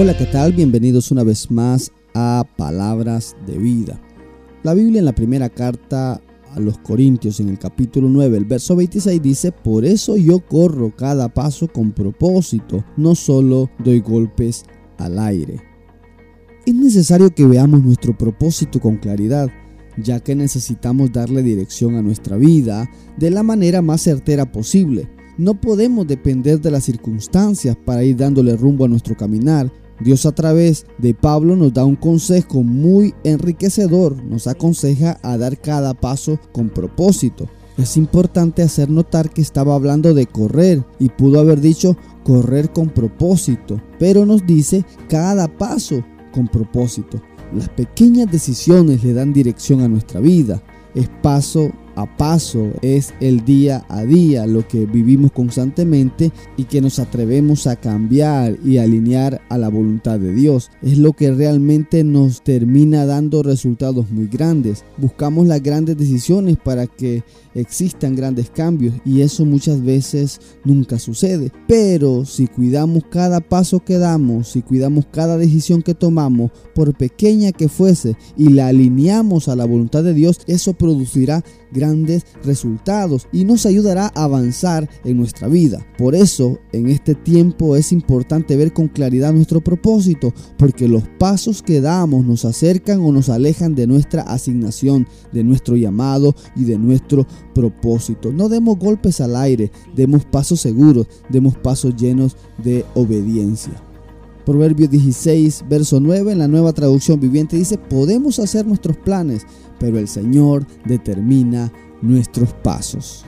Hola, ¿qué tal? Bienvenidos una vez más a Palabras de Vida. La Biblia en la primera carta a los Corintios en el capítulo 9, el verso 26 dice, por eso yo corro cada paso con propósito, no solo doy golpes al aire. Es necesario que veamos nuestro propósito con claridad, ya que necesitamos darle dirección a nuestra vida de la manera más certera posible. No podemos depender de las circunstancias para ir dándole rumbo a nuestro caminar, Dios a través de Pablo nos da un consejo muy enriquecedor, nos aconseja a dar cada paso con propósito. Es importante hacer notar que estaba hablando de correr y pudo haber dicho correr con propósito, pero nos dice cada paso con propósito. Las pequeñas decisiones le dan dirección a nuestra vida. Es paso a paso, es el día a día lo que vivimos constantemente y que nos atrevemos a cambiar y alinear a la voluntad de Dios. Es lo que realmente nos termina dando resultados muy grandes. Buscamos las grandes decisiones para que existan grandes cambios y eso muchas veces nunca sucede. Pero si cuidamos cada paso que damos, si cuidamos cada decisión que tomamos, por pequeña que fuese, y la alineamos a la voluntad de Dios, eso producirá grandes resultados y nos ayudará a avanzar en nuestra vida. Por eso, en este tiempo es importante ver con claridad nuestro propósito, porque los pasos que damos nos acercan o nos alejan de nuestra asignación, de nuestro llamado y de nuestro propósito. No demos golpes al aire, demos pasos seguros, demos pasos llenos de obediencia. Proverbios 16, verso 9, en la nueva traducción viviente dice, podemos hacer nuestros planes, pero el Señor determina nuestros pasos.